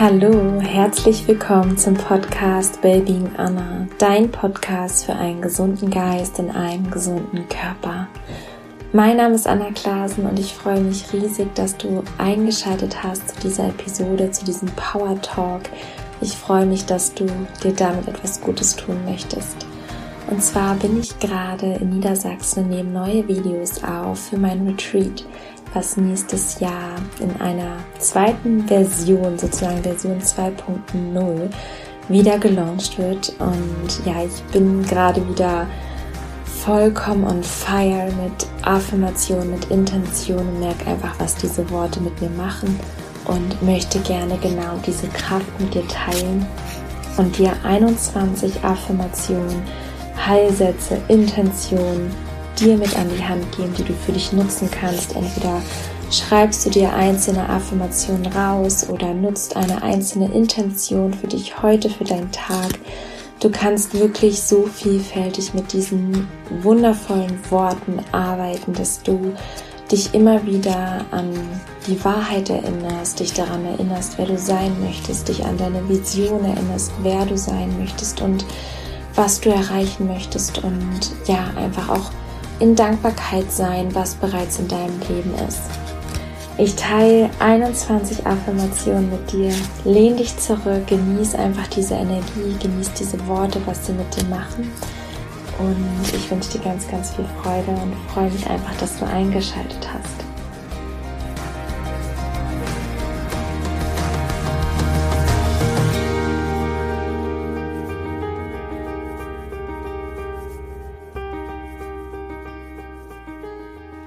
Hallo, herzlich willkommen zum Podcast Wellbeing Anna, dein Podcast für einen gesunden Geist in einem gesunden Körper. Mein Name ist Anna Klasen und ich freue mich riesig, dass du eingeschaltet hast zu dieser Episode, zu diesem Power Talk. Ich freue mich, dass du dir damit etwas Gutes tun möchtest. Und zwar bin ich gerade in Niedersachsen und nehme neue Videos auf für mein Retreat was nächstes Jahr in einer zweiten Version, sozusagen Version 2.0, wieder gelauncht wird. Und ja, ich bin gerade wieder vollkommen on fire mit Affirmation, mit Intention und merke einfach, was diese Worte mit mir machen und möchte gerne genau diese Kraft mit dir teilen und dir 21 Affirmationen, Heilsätze, Intentionen, dir mit an die Hand geben, die du für dich nutzen kannst. Entweder schreibst du dir einzelne Affirmationen raus oder nutzt eine einzelne Intention für dich heute, für deinen Tag. Du kannst wirklich so vielfältig mit diesen wundervollen Worten arbeiten, dass du dich immer wieder an die Wahrheit erinnerst, dich daran erinnerst, wer du sein möchtest, dich an deine Vision erinnerst, wer du sein möchtest und was du erreichen möchtest und ja, einfach auch in Dankbarkeit sein, was bereits in deinem Leben ist. Ich teile 21 Affirmationen mit dir. Lehn dich zurück, genieß einfach diese Energie, genieß diese Worte, was sie mit dir machen. Und ich wünsche dir ganz, ganz viel Freude und freue mich einfach, dass du eingeschaltet hast.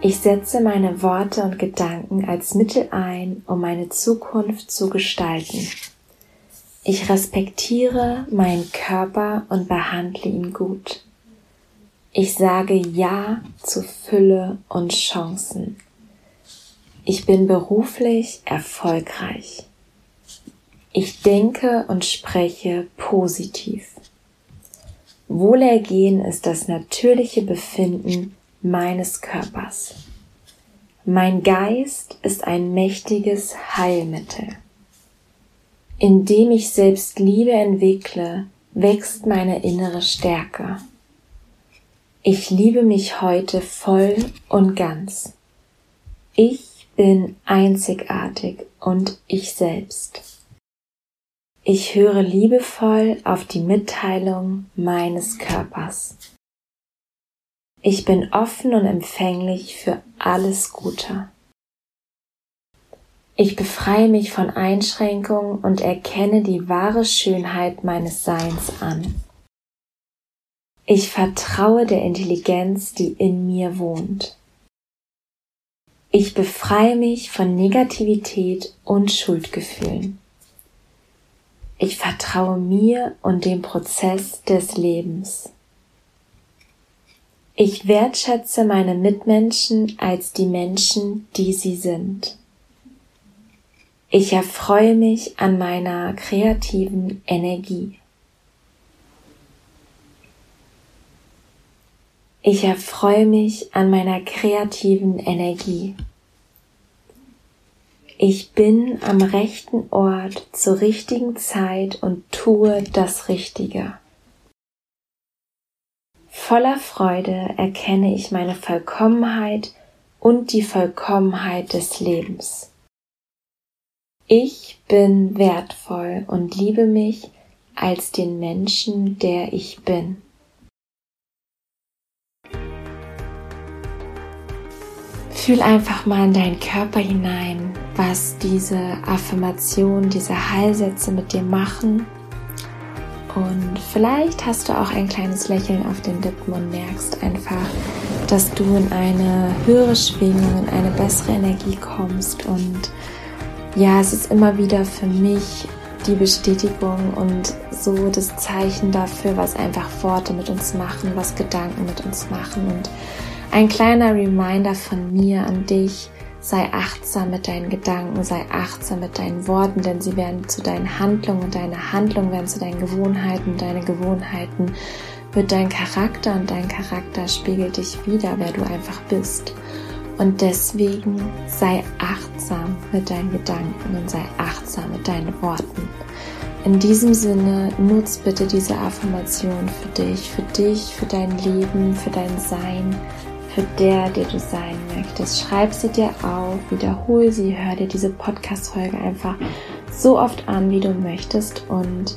Ich setze meine Worte und Gedanken als Mittel ein, um meine Zukunft zu gestalten. Ich respektiere meinen Körper und behandle ihn gut. Ich sage Ja zu Fülle und Chancen. Ich bin beruflich erfolgreich. Ich denke und spreche positiv. Wohlergehen ist das natürliche Befinden meines Körpers. Mein Geist ist ein mächtiges Heilmittel. Indem ich selbst Liebe entwickle, wächst meine innere Stärke. Ich liebe mich heute voll und ganz. Ich bin einzigartig und ich selbst. Ich höre liebevoll auf die Mitteilung meines Körpers. Ich bin offen und empfänglich für alles Gute. Ich befreie mich von Einschränkungen und erkenne die wahre Schönheit meines Seins an. Ich vertraue der Intelligenz, die in mir wohnt. Ich befreie mich von Negativität und Schuldgefühlen. Ich vertraue mir und dem Prozess des Lebens. Ich wertschätze meine Mitmenschen als die Menschen, die sie sind. Ich erfreue mich an meiner kreativen Energie. Ich erfreue mich an meiner kreativen Energie. Ich bin am rechten Ort zur richtigen Zeit und tue das Richtige. Voller Freude erkenne ich meine Vollkommenheit und die Vollkommenheit des Lebens. Ich bin wertvoll und liebe mich als den Menschen, der ich bin. Fühl einfach mal in deinen Körper hinein, was diese Affirmation, diese Heilsätze mit dir machen und vielleicht hast du auch ein kleines Lächeln auf den Lippen und merkst einfach, dass du in eine höhere Schwingung, in eine bessere Energie kommst. Und ja, es ist immer wieder für mich die Bestätigung und so das Zeichen dafür, was einfach Worte mit uns machen, was Gedanken mit uns machen. Und ein kleiner Reminder von mir an dich, Sei achtsam mit deinen Gedanken, sei achtsam mit deinen Worten, denn sie werden zu deinen Handlungen und deine Handlungen werden zu deinen Gewohnheiten deine Gewohnheiten wird dein Charakter und dein Charakter spiegelt dich wieder, wer du einfach bist. Und deswegen sei achtsam mit deinen Gedanken und sei achtsam mit deinen Worten. In diesem Sinne, nutz bitte diese Affirmation für dich, für dich, für dein Leben, für dein Sein, für der, der du sein möchtest. Schreib sie dir auf, wiederhol sie, hör dir diese Podcast-Folge einfach so oft an, wie du möchtest und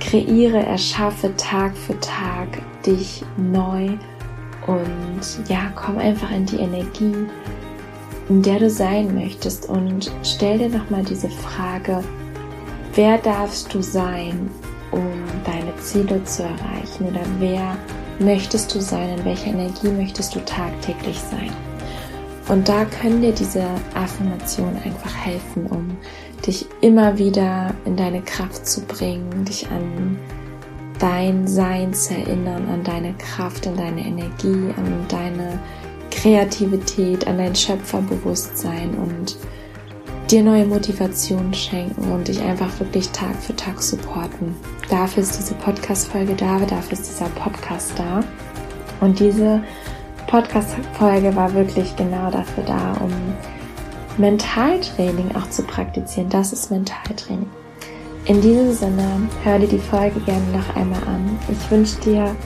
kreiere, erschaffe Tag für Tag dich neu und ja, komm einfach in die Energie, in der du sein möchtest und stell dir nochmal diese Frage, wer darfst du sein, um deine Ziele zu erreichen oder wer möchtest du sein, in welcher Energie möchtest du tagtäglich sein. Und da können dir diese Affirmationen einfach helfen, um dich immer wieder in deine Kraft zu bringen, dich an dein Sein zu erinnern, an deine Kraft, an deine Energie, an deine Kreativität, an dein Schöpferbewusstsein und dir neue Motivation schenken und dich einfach wirklich Tag für Tag supporten. Dafür ist diese Podcast-Folge da, dafür ist dieser Podcast da. Und diese Podcast-Folge war wirklich genau dafür da, um Mentaltraining auch zu praktizieren. Das ist Mentaltraining. In diesem Sinne, hör dir die Folge gerne noch einmal an. Ich wünsche dir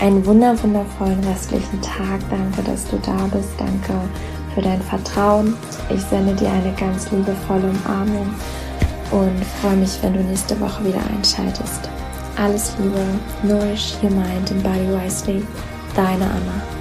einen wundervollen restlichen Tag. Danke, dass du da bist. Danke für dein Vertrauen. Ich sende dir eine ganz liebevolle Umarmung und freue mich, wenn du nächste Woche wieder einschaltest. Alles Liebe, nourish your mind and body wisely. Deine Anna.